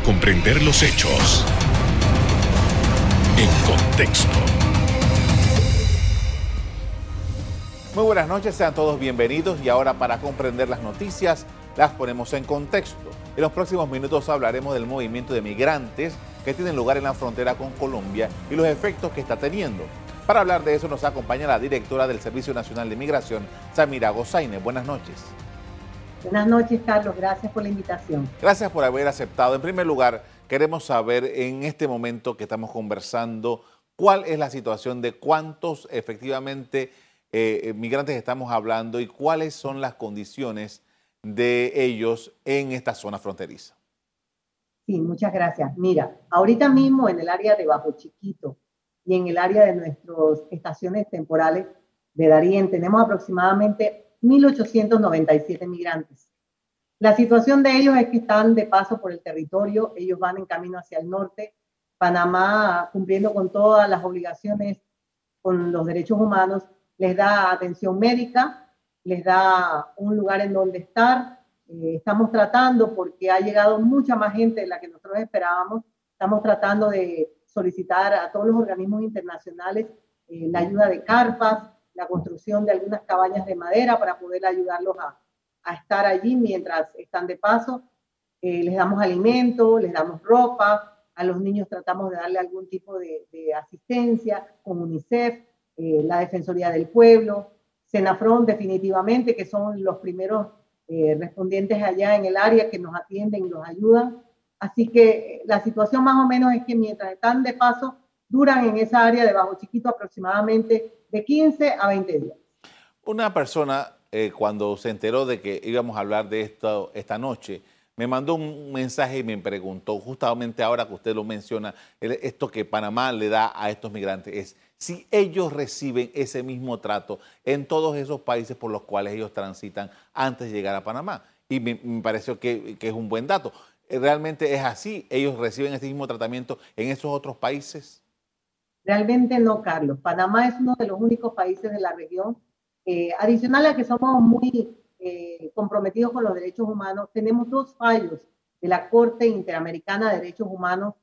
comprender los hechos en contexto. Muy buenas noches, sean todos bienvenidos y ahora para comprender las noticias las ponemos en contexto. En los próximos minutos hablaremos del movimiento de migrantes que tienen lugar en la frontera con Colombia y los efectos que está teniendo. Para hablar de eso nos acompaña la directora del Servicio Nacional de Migración, Samira Gozaine. Buenas noches. Buenas noches, Carlos. Gracias por la invitación. Gracias por haber aceptado. En primer lugar, queremos saber en este momento que estamos conversando cuál es la situación de cuántos efectivamente eh, migrantes estamos hablando y cuáles son las condiciones de ellos en esta zona fronteriza. Sí, muchas gracias. Mira, ahorita mismo en el área de Bajo Chiquito y en el área de nuestras estaciones temporales de Darién tenemos aproximadamente 1.897 migrantes. La situación de ellos es que están de paso por el territorio, ellos van en camino hacia el norte, Panamá cumpliendo con todas las obligaciones con los derechos humanos, les da atención médica, les da un lugar en donde estar. Eh, estamos tratando, porque ha llegado mucha más gente de la que nosotros esperábamos, estamos tratando de solicitar a todos los organismos internacionales eh, la ayuda de carpas, la construcción de algunas cabañas de madera para poder ayudarlos a, estar allí mientras están de paso. Eh, les damos alimento, les damos ropa, a los niños tratamos de darle algún tipo de, de asistencia con UNICEF, eh, la Defensoría del Pueblo, Senafron definitivamente, que son los primeros eh, respondientes allá en el área que nos atienden y nos ayudan. Así que la situación más o menos es que mientras están de paso, duran en esa área de Bajo Chiquito aproximadamente de 15 a 20 días. Una persona, eh, cuando se enteró de que íbamos a hablar de esto esta noche, me mandó un mensaje y me preguntó, justamente ahora que usted lo menciona, esto que Panamá le da a estos migrantes es si ellos reciben ese mismo trato en todos esos países por los cuales ellos transitan antes de llegar a Panamá. Y me, pareció que, que, es un buen dato. ¿Realmente es así? ¿Ellos reciben ese mismo tratamiento en esos otros países? Realmente no, Carlos. Panamá es uno de los únicos países de la región. Eh, adicional a que somos muy eh, comprometidos con los derechos humanos, tenemos dos fallos de la Corte Interamericana de Derechos Humanos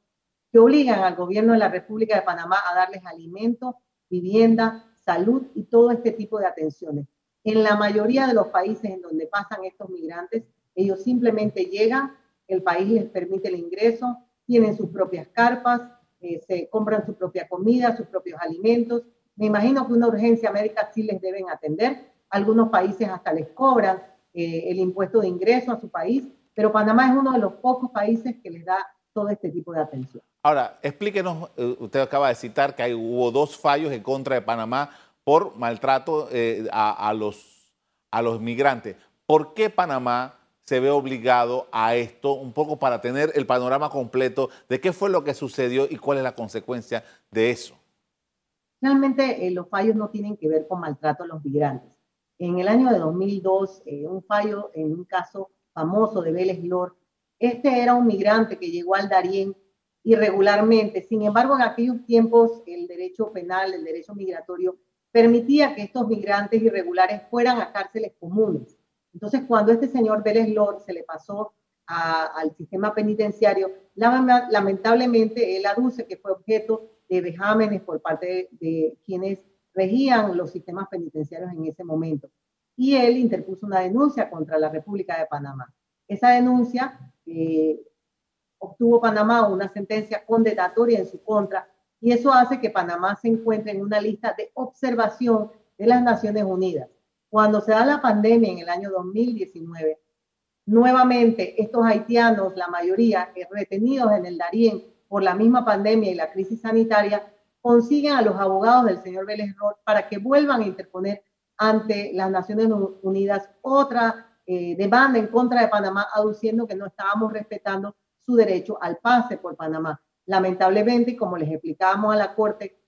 que obligan al gobierno de la República de Panamá a darles alimento, vivienda, salud y todo este tipo de atenciones. En la mayoría de los países en donde pasan estos migrantes, ellos simplemente llegan, el país les permite el ingreso, tienen sus propias carpas, eh, se compran su propia comida, sus propios alimentos. Me imagino que una urgencia médica sí les deben atender. Algunos países hasta les cobran eh, el impuesto de ingreso a su país, pero Panamá es uno de los pocos países que les da todo este tipo de atención. Ahora, explíquenos, eh, usted acaba de citar que hay, hubo dos fallos en contra de Panamá por maltrato a, a, los, a los migrantes. ¿Por qué Panamá se ve obligado a esto, un poco para tener el panorama completo de qué fue lo que sucedió y cuál es la consecuencia de eso. Realmente eh, los fallos no tienen que ver con maltrato a los migrantes. En el año de 2002, eh, un fallo en un caso famoso de Vélez Lor, este era un migrante que llegó al Darién irregularmente. Sin embargo, en aquellos tiempos el derecho penal, el derecho migratorio, permitía que estos migrantes irregulares fueran a cárceles comunes. Entonces, cuando este señor Vélez se le pasó al sistema penitenciario, lamentablemente él aduce que fue objeto de vejámenes por parte de, quienes regían los sistemas penitenciarios en ese momento. Y él interpuso una denuncia contra la República de Panamá. Esa denuncia eh, obtuvo Panamá una sentencia condenatoria en su contra y eso hace que Panamá se encuentre en una lista de observación de las Naciones Unidas. Cuando se da la pandemia en el año 2019, nuevamente estos haitianos, la mayoría retenidos en el Darién por la misma pandemia y la crisis sanitaria, consiguen a los abogados del señor Vélez Roth para que vuelvan a interponer ante las Naciones Unidas otra eh, demanda en contra de Panamá, aduciendo que no estábamos respetando su derecho al pase por Panamá. Lamentablemente, como les explicábamos a la Corte,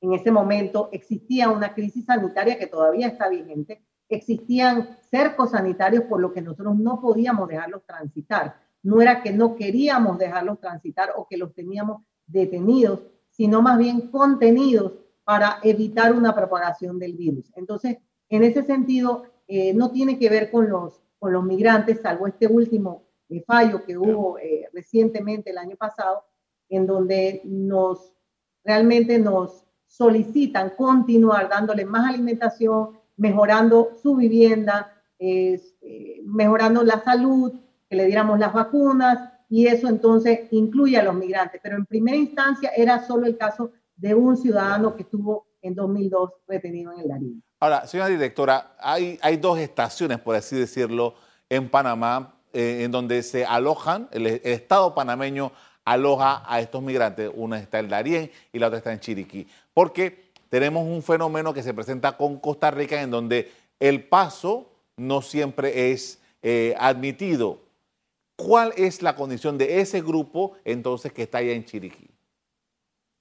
en ese momento existía una crisis sanitaria que todavía está vigente, existían cercos sanitarios por lo que nosotros no podíamos dejarlos transitar. No era que no queríamos dejarlos transitar o que los teníamos detenidos, sino más bien contenidos para evitar una propagación del virus. Entonces, en ese sentido, eh, no tiene que ver con los, con los migrantes, salvo este último fallo que hubo recientemente el año pasado, en donde nos realmente nos solicitan continuar dándole más alimentación, mejorando su vivienda, mejorando la salud, que le diéramos las vacunas y eso entonces incluye a los migrantes. Pero en primera instancia era solo el caso de un ciudadano que estuvo en 2002 retenido en el Darién. Ahora, señora directora, hay, hay dos estaciones, por así decirlo, en Panamá, eh, en donde se alojan, el, Estado panameño aloja a estos migrantes. Una está en Darién y la otra está en Chiriquí. Porque tenemos un fenómeno que se presenta con Costa Rica en donde el paso no siempre es eh, admitido. ¿Cuál es la condición de ese grupo entonces que está allá en Chiriquí?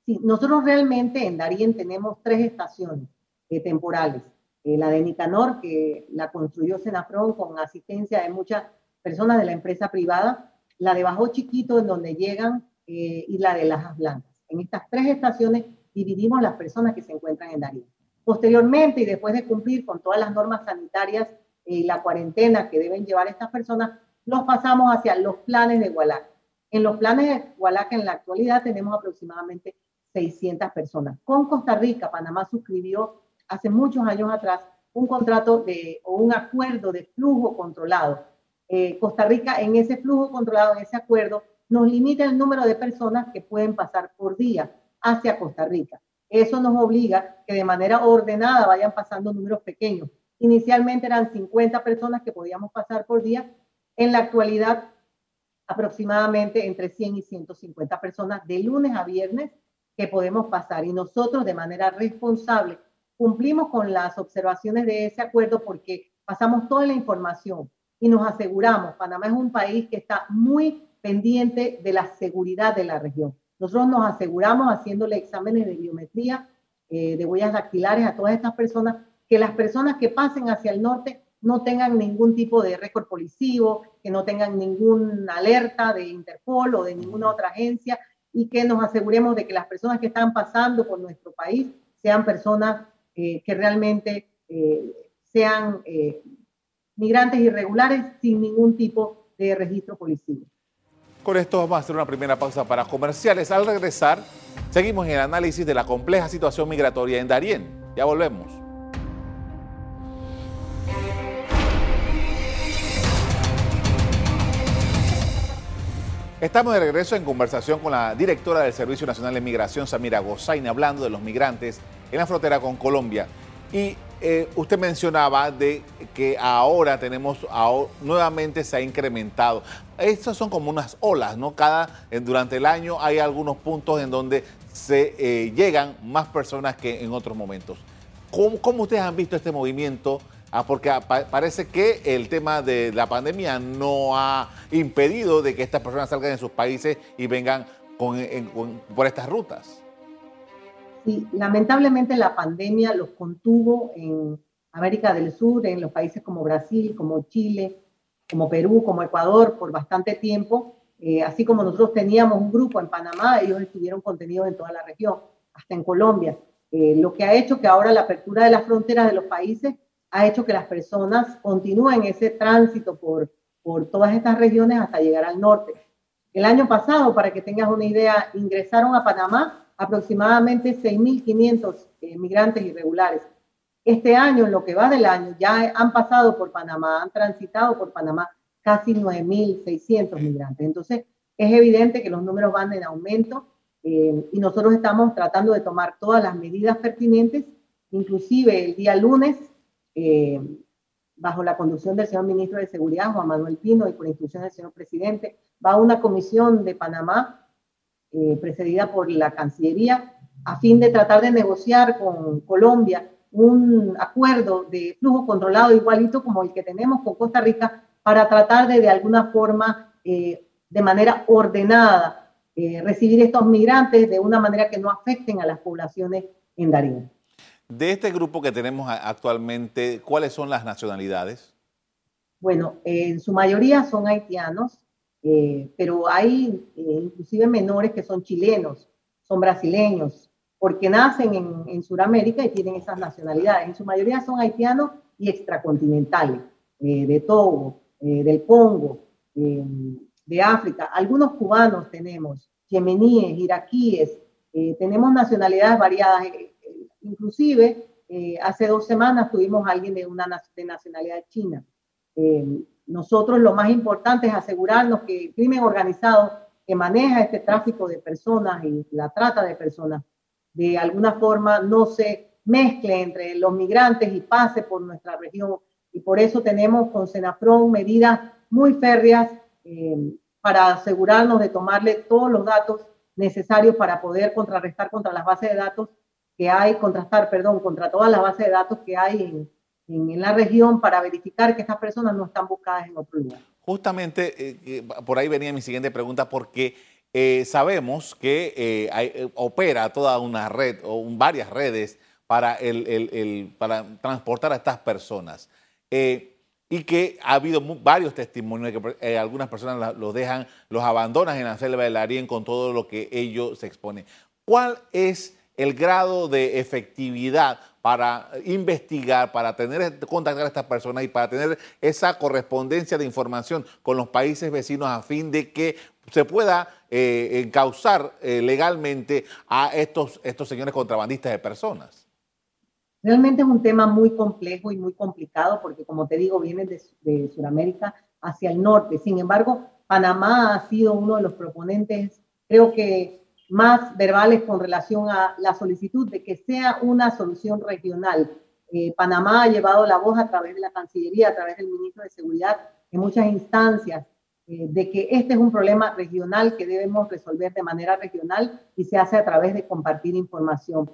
Sí, nosotros realmente en Darien tenemos tres estaciones eh, temporales. Eh, la de Nicanor, que la construyó Senafron con asistencia de muchas personas de la empresa privada, la de Bajo Chiquito, en donde llegan, eh, y la de Lajas Blancas. En estas tres estaciones dividimos las personas que se encuentran en Darien. Posteriormente, y después de cumplir con todas las normas sanitarias y la cuarentena que deben llevar estas personas, los pasamos hacia los planes de Hualaca. En los planes de Hualaca en la actualidad tenemos aproximadamente 600 personas. Con Costa Rica, Panamá suscribió hace muchos años atrás un contrato de, o un acuerdo de flujo controlado. Eh, Costa Rica en ese flujo controlado, en ese acuerdo, nos limita el número de personas que pueden pasar por día hacia Costa Rica. Eso nos obliga que de manera ordenada vayan pasando números pequeños. Inicialmente eran 50 personas que podíamos pasar por día en la actualidad, aproximadamente entre 100 y 150 personas de lunes a viernes que podemos pasar y nosotros de manera responsable cumplimos con las observaciones de ese acuerdo porque pasamos toda la información y nos aseguramos, Panamá es un país que está muy pendiente de la seguridad de la región. Nosotros nos aseguramos haciéndole exámenes de biometría, eh, de huellas dactilares a todas estas personas, que las personas que pasen hacia el norte no tengan ningún tipo de récord policivo, que no tengan ninguna alerta de Interpol o de ninguna otra agencia y que nos aseguremos de que las personas que están pasando por nuestro país sean personas eh, que realmente eh, sean migrantes irregulares sin ningún tipo de registro policivo. Con esto vamos a hacer una primera pausa para comerciales. Al regresar, seguimos en el análisis de la compleja situación migratoria en Darién. Ya volvemos. Estamos de regreso en conversación con la directora del Servicio Nacional de Migración, Samira Gozaine, hablando de los migrantes en la frontera con Colombia. Y eh, usted mencionaba de que ahora tenemos, nuevamente se ha incrementado. Estas son como unas olas, ¿no? Cada, durante el año hay algunos puntos en donde se eh, llegan más personas que en otros momentos. ¿Cómo, ¿Cómo, ustedes han visto este movimiento Ah, porque parece que el tema de la pandemia no ha impedido de que estas personas salgan de sus países y vengan por estas rutas. Sí, lamentablemente la pandemia los contuvo en América del Sur, en los países como Brasil, como Chile, como Perú, como Ecuador, por bastante tiempo. Eh, así como nosotros teníamos un grupo en Panamá, ellos estuvieron contenidos en toda la región, hasta en Colombia. Eh, lo que ha hecho que ahora la apertura de las fronteras de los países ha hecho que las personas continúen ese tránsito por, por todas estas regiones hasta llegar al norte. El año pasado, para que tengas una idea, ingresaron a Panamá aproximadamente 6.500 eh, migrantes irregulares. Este año, en lo que va del año, ya han pasado por Panamá, han transitado por Panamá casi 9.600 migrantes. Entonces, es evidente que los números van en aumento eh, y nosotros estamos tratando de tomar todas las medidas pertinentes. Inclusive el día lunes eh, bajo la conducción del señor ministro de Seguridad, Juan Manuel Pino, y por instrucción del señor presidente, va una comisión de Panamá, eh, precedida por la Cancillería, a fin de tratar de negociar con Colombia un acuerdo de flujo controlado igualito como el que tenemos con Costa Rica para tratar de de alguna forma, eh, de manera ordenada, recibir estos migrantes de una manera que no afecten a las poblaciones en Darío. De este grupo que tenemos actualmente, ¿cuáles son las nacionalidades? Bueno, en su mayoría son haitianos, eh, pero hay eh, inclusive menores que son chilenos, son brasileños, porque nacen en, en Sudamérica y tienen esas nacionalidades. En su mayoría son haitianos y extracontinentales, eh, de Togo, del Congo, de África, algunos cubanos tenemos, yemeníes, iraquíes, tenemos nacionalidades variadas, inclusive hace dos semanas tuvimos a alguien de una de nacionalidad china. nosotros lo más importante es asegurarnos que el crimen organizado que maneja este tráfico de personas y la trata de personas, de alguna forma no se mezcle entre los migrantes y pase por nuestra región. Y por eso tenemos con Senafron medidas muy férreas eh, para asegurarnos de tomarle todos los datos necesarios para poder contrarrestar contra las bases de datos que hay, contrastar, perdón, contra todas las bases de datos que hay en, en, la región para verificar que estas personas no están buscadas en otro lugar. Justamente eh, por ahí venía mi siguiente pregunta, porque eh, sabemos que eh, opera toda una red o varias redes para, el, para transportar a estas personas. y que ha habido varios testimonios de que algunas personas los dejan, los abandonan en la selva del Arién con todo lo que ellos se exponen. ¿Cuál es el grado de efectividad para investigar, para tener contactar a estas personas y para tener esa correspondencia de información con los países vecinos a fin de que se pueda eh, encauzar eh, legalmente a estos, estos señores contrabandistas de personas. Realmente es un tema muy complejo y muy complicado porque, como te digo, viene de, de Sudamérica hacia el norte. Sin embargo, Panamá ha sido uno de los proponentes, creo que más verbales con relación a la solicitud de que sea una solución regional. Eh, Panamá ha llevado la voz a través de la Cancillería, a través del ministro de Seguridad, en muchas instancias, eh, de que este es un problema regional que debemos resolver de manera regional y se hace a través de compartir información.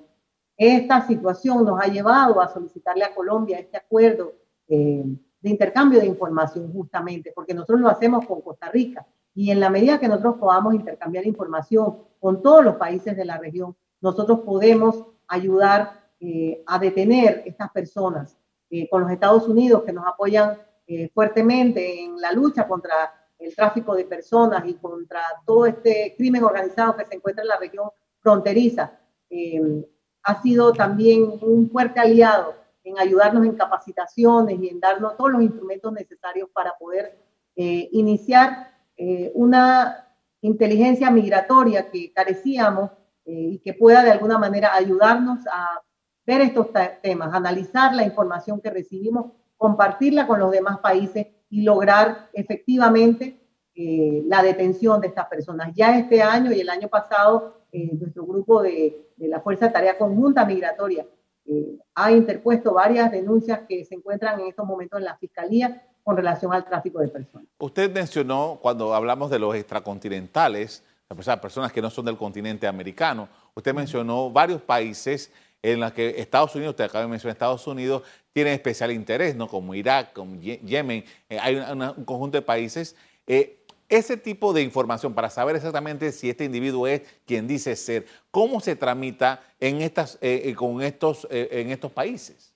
Esta situación nos ha llevado a solicitarle a Colombia este acuerdo eh, de intercambio de información justamente, porque nosotros lo hacemos con Costa Rica y en la medida que nosotros podamos intercambiar información con todos los países de la región, nosotros podemos ayudar eh, a detener estas personas eh, con los Estados Unidos que nos apoyan eh, fuertemente en la lucha contra el tráfico de personas y contra todo este crimen organizado que se encuentra en la región fronteriza. ha sido también un fuerte aliado en ayudarnos en capacitaciones y en darnos todos los instrumentos necesarios para poder iniciar una inteligencia migratoria que carecíamos eh, y que pueda de alguna manera ayudarnos a ver estos temas, analizar la información que recibimos, compartirla con los demás países y lograr efectivamente eh, la detención de estas personas. Ya este año y el año pasado, eh, nuestro grupo de, de, la Fuerza de Tarea Conjunta Migratoria ha interpuesto varias denuncias que se encuentran en estos momentos en la Fiscalía con relación al tráfico de personas. Usted mencionó, cuando hablamos de los extracontinentales, personas que no son del continente americano, usted mencionó varios países en los que Estados Unidos, usted acaba de mencionar Estados Unidos, tiene especial interés, ¿no? como Irak, como Yemen, eh, hay un conjunto de países. Eh, ese tipo de información para saber exactamente si este individuo es quien dice ser, ¿cómo se tramita en estas, eh, con estos, en estos países?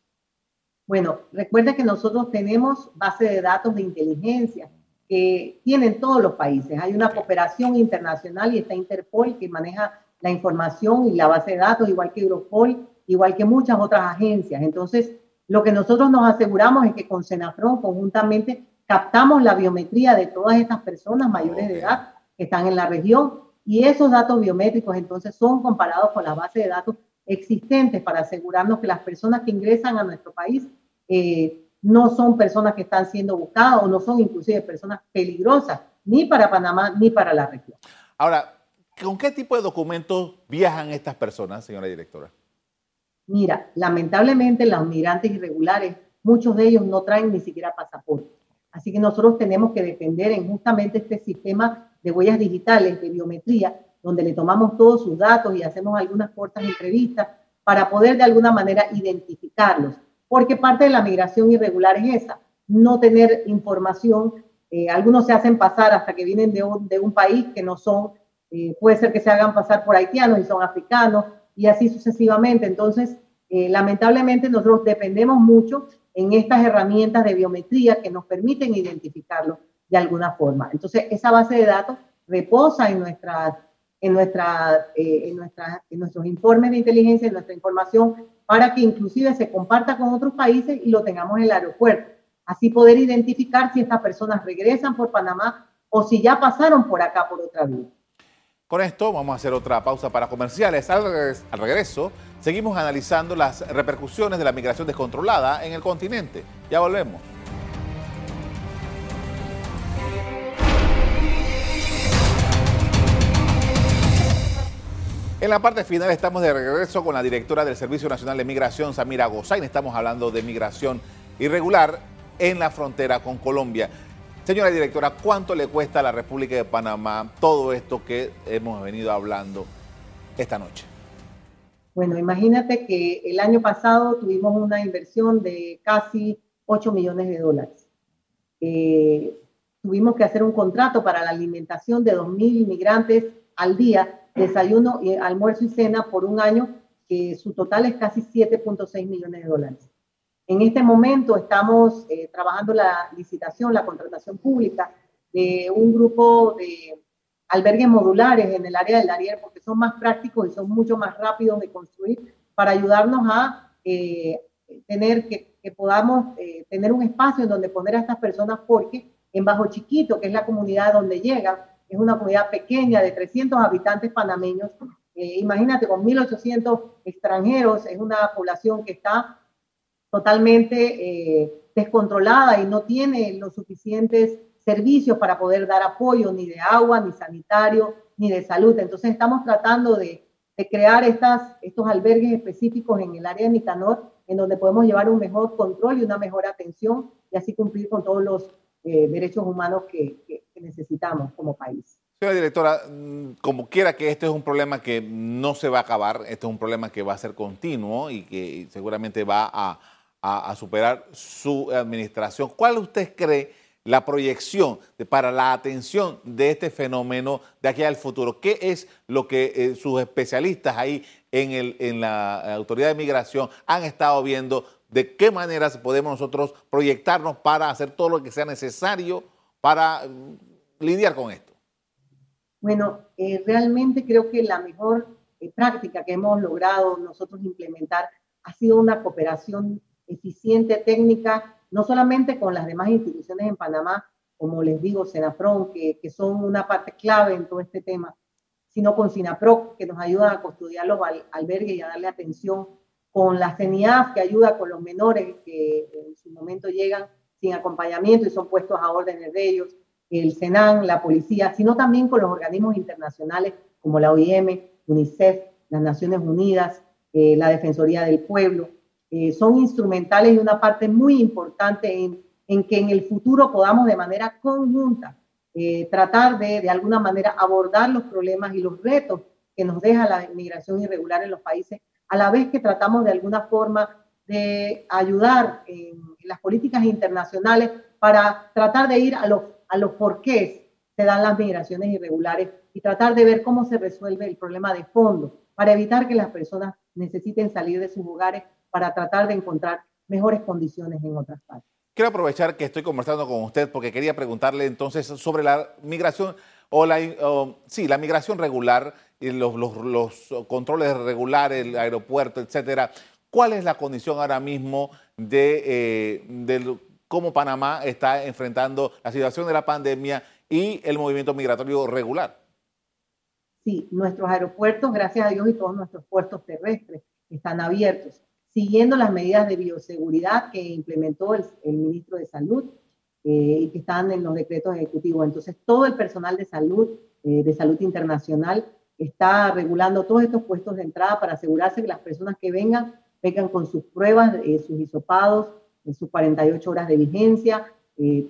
Bueno, recuerda que nosotros tenemos base de datos de inteligencia que tienen todos los países. Hay una cooperación internacional y está Interpol que maneja la información y la base de datos, igual que Europol, igual que muchas otras agencias. Entonces, lo que nosotros nos aseguramos es que con Senafron conjuntamente captamos la biometría de todas estas personas mayores de edad que están en la región y esos datos biométricos entonces son comparados con la base de datos existentes para asegurarnos que las personas que ingresan a nuestro país eh, no son personas que están siendo buscadas o no son inclusive personas peligrosas ni para Panamá ni para la región. Ahora, ¿con qué tipo de documentos viajan estas personas, señora directora? Mira, lamentablemente los migrantes irregulares, muchos de ellos no traen ni siquiera pasaporte. Así que nosotros tenemos que depender en justamente este sistema de huellas digitales, de biometría, donde le tomamos todos sus datos y hacemos algunas cortas entrevistas para poder de alguna manera identificarlos porque parte de la migración irregular es esa, no tener información. Eh, algunos se hacen pasar hasta que vienen de un, de un país que no son, eh, puede ser que se hagan pasar por haitianos y son africanos y así sucesivamente. Entonces, eh, lamentablemente nosotros dependemos mucho en estas herramientas de biometría que nos permiten identificarlo de alguna forma. Entonces, esa base de datos reposa en nuestras en, nuestra, en, nuestra, nuestros informes de inteligencia, en nuestra información para que inclusive se comparta con otros países y lo tengamos en el aeropuerto. Así poder identificar si estas personas regresan por Panamá o si ya pasaron por acá por otra vía. Con esto vamos a hacer otra pausa para comerciales. Al, regreso, seguimos analizando las repercusiones de la migración descontrolada en el continente. Ya volvemos. En la parte final estamos de regreso con la directora del Servicio Nacional de Migración, Samira Gozain. Estamos hablando de migración irregular en la frontera con Colombia. Señora directora, ¿cuánto le cuesta a la República de Panamá todo esto que hemos venido hablando esta noche? Bueno, imagínate que el año pasado tuvimos una inversión de casi 8 millones de dólares. Eh, tuvimos que hacer un contrato para la alimentación de 2.000 inmigrantes al día, desayuno, almuerzo y cena por un año, que su total es casi 7.6 millones de dólares. En este momento estamos eh, trabajando la licitación, la contratación pública de un grupo de albergues modulares en el área del Darier porque son más prácticos y son mucho más rápidos de construir para ayudarnos a eh, tener que, podamos eh, tener un espacio en donde poner a estas personas porque en Bajo Chiquito, que es la comunidad donde llegan, es una comunidad pequeña de 300 habitantes panameños. imagínate, con 1.800 extranjeros, es una población que está totalmente eh, descontrolada y no tiene los suficientes servicios para poder dar apoyo ni de agua, ni sanitario, ni de salud. Entonces estamos tratando de, crear estas, estos albergues específicos en el área de Nicanor, en donde podemos llevar un mejor control y una mejor atención y así cumplir con todos los eh, derechos humanos que, necesitamos como país. Señora directora, mm, como quiera que este es un problema que no se va a acabar, este es un problema que va a ser continuo y que seguramente va a, superar su administración. ¿Cuál usted cree la proyección para la atención de este fenómeno de aquí al futuro? ¿Qué es lo que eh, sus especialistas ahí en, en la Autoridad de Migración han estado viendo? ¿De qué maneras podemos nosotros proyectarnos para hacer todo lo que sea necesario para lidiar con esto? Bueno, eh, realmente creo que la mejor eh, práctica que hemos logrado nosotros implementar ha sido una cooperación eficiente técnica, no solamente con las demás instituciones en Panamá, como les digo, Senafron, que, que son una parte clave en todo este tema, sino con SINAPRO, que nos ayuda a custodiar los albergues y a darle atención, con la CENIAF, que ayuda con los menores que en su momento llegan sin acompañamiento y son puestos a órdenes de ellos, el SENAN, la policía, sino también con los organismos internacionales como la OIM, UNICEF, las Naciones Unidas, eh, la Defensoría del Pueblo, eh, son instrumentales y una parte muy importante en, en, que en el futuro podamos de manera conjunta eh, tratar de, de alguna manera, abordar los problemas y los retos que nos deja la inmigración irregular en los países, a la vez que tratamos de alguna forma de ayudar en, las políticas internacionales para tratar de ir a los, a los porqués se dan las migraciones irregulares y tratar de ver cómo se resuelve el problema de fondo para evitar que las personas necesiten salir de sus hogares para tratar de encontrar mejores condiciones en otras partes. Quiero aprovechar que estoy conversando con usted porque quería preguntarle entonces sobre la migración o la, sí, la migración regular y los, los, controles regulares, el aeropuerto, etcétera. ¿Cuál es la condición ahora mismo de, eh, cómo Panamá está enfrentando la situación de la pandemia y el movimiento migratorio regular? Sí, nuestros aeropuertos, gracias a Dios, y todos nuestros puertos terrestres están abiertos siguiendo las medidas de bioseguridad que implementó el, ministro de Salud eh, y que están en los decretos ejecutivos. Entonces, todo el personal de salud, eh, de salud internacional, está regulando todos estos puestos de entrada para asegurarse que las personas que vengan vengan con sus pruebas, eh, sus hisopados, sus 48 horas de vigencia.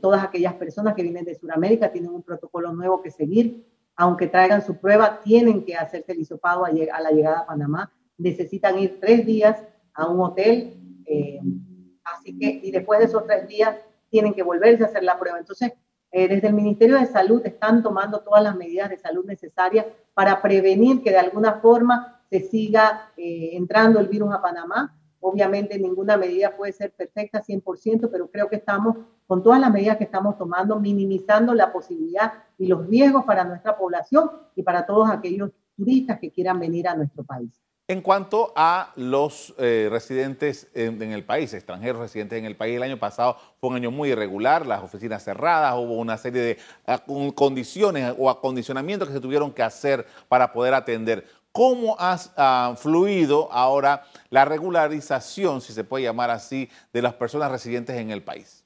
todas aquellas personas que vienen de Sudamérica tienen un protocolo nuevo que seguir. Aunque traigan su prueba, tienen que hacerse el hisopado a, a la llegada a Panamá. Necesitan ir tres días a un hotel. Eh, así que, y después de esos tres días tienen que volverse a hacer la prueba. Entonces, eh, desde el Ministerio de Salud están tomando todas las medidas de salud necesarias para prevenir que de alguna forma se siga eh, entrando el virus a Panamá. Obviamente ninguna medida puede ser perfecta 100%, pero creo que estamos con todas las medidas que estamos tomando, minimizando la posibilidad y los riesgos para nuestra población y para todos aquellos turistas que quieran venir a nuestro país. En cuanto a los eh, residentes en, el país, extranjeros residentes en el país, el año pasado fue un año muy irregular, las oficinas cerradas, hubo una serie de condiciones o acondicionamientos que se tuvieron que hacer para poder atender. ¿Cómo ha fluido ahora la regularización, si se puede llamar así, de las personas residentes en el país?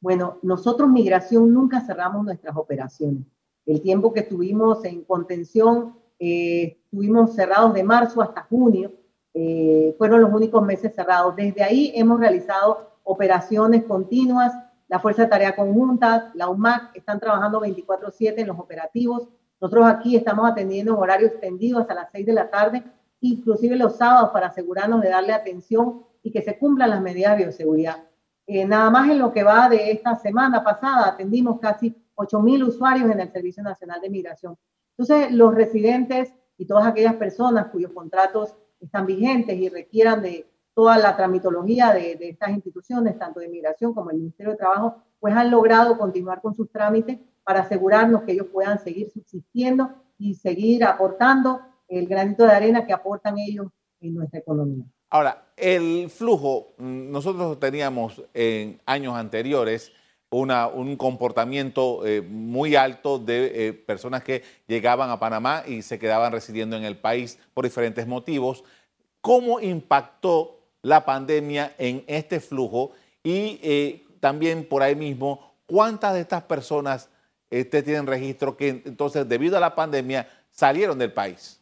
Bueno, nosotros migración nunca cerramos nuestras operaciones. El tiempo que estuvimos en contención eh, estuvimos cerrados de marzo hasta junio, eh, fueron los únicos meses cerrados. Desde ahí hemos realizado operaciones continuas, la Fuerza de Tarea Conjunta, la UMAC, están trabajando 24/7 en los operativos. Nosotros aquí estamos atendiendo en horario extendido hasta las 6 de la tarde, inclusive los sábados para asegurarnos de darle atención y que se cumplan las medidas de bioseguridad. Eh, nada más en lo que va de esta semana pasada, atendimos casi 8.000 usuarios en el Servicio Nacional de Migración. Entonces, los residentes y todas aquellas personas cuyos contratos están vigentes y requieran de toda la tramitología de, estas instituciones, tanto de migración como el Ministerio de Trabajo, pues han logrado continuar con sus trámites para asegurarnos que ellos puedan seguir subsistiendo y seguir aportando el granito de arena que aportan ellos en nuestra economía. Ahora, el flujo, mm, nosotros teníamos en años anteriores un comportamiento eh, muy alto de eh, personas que llegaban a Panamá y se quedaban residiendo en el país por diferentes motivos. ¿Cómo impactó la pandemia en este flujo? Y eh, también por ahí mismo, ¿cuántas de estas personas usted tienen registro que entonces debido a la pandemia salieron del país?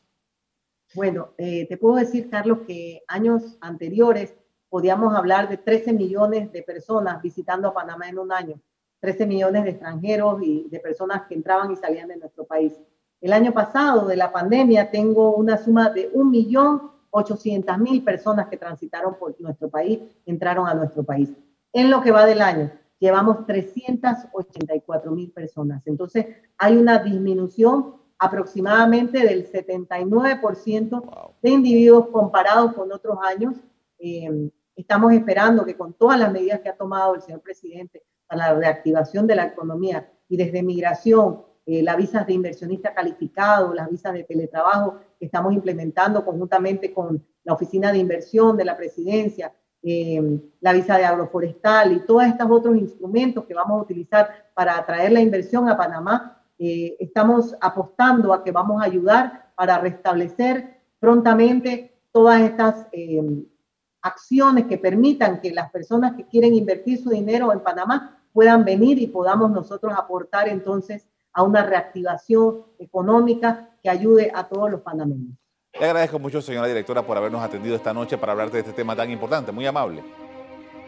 Bueno, te puedo decir, Carlos, que años anteriores podíamos hablar de 13 millones de personas visitando Panamá en un año, 13 millones de extranjeros y de personas que entraban y salían de nuestro país. El año pasado de la pandemia tengo una suma de 1.800.000 personas que transitaron por nuestro país, entraron a nuestro país. En lo que va del año, llevamos 384.000 personas. Entonces, hay una disminución aproximadamente del 79% de individuos comparados con otros años. Eh, Estamos esperando que con todas las medidas que ha tomado el señor presidente para la reactivación de la economía y desde migración, eh, las visas de inversionista calificado, las visas de teletrabajo que estamos implementando conjuntamente con la Oficina de Inversión de la Presidencia, eh, la visa de agroforestal y todos estos otros instrumentos que vamos a utilizar para atraer la inversión a Panamá, eh, estamos apostando a que vamos a ayudar para restablecer prontamente todas estas acciones que permitan que las personas que quieren invertir su dinero en Panamá puedan venir y podamos nosotros aportar entonces a una reactivación económica que ayude a todos los panameños. Le agradezco mucho, señora directora, por habernos atendido esta noche para hablar de este tema tan importante. Muy amable.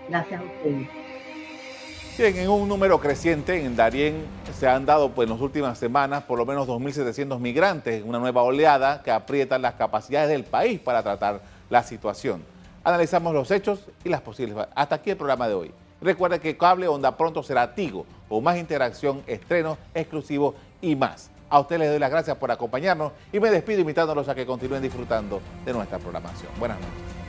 Gracias a ustedes. Bien, en un número creciente en Darién se han dado pues, en las últimas semanas por lo menos 2.700 migrantes una nueva oleada que aprietan las capacidades del país para tratar la situación. Analizamos los hechos y las posibles. Hasta aquí el programa de hoy. Recuerda que Cable Onda pronto será Tigo, con más interacción, estrenos exclusivos y más. A ustedes les doy las gracias por acompañarnos y me despido invitándolos a que continúen disfrutando de nuestra programación. Buenas noches.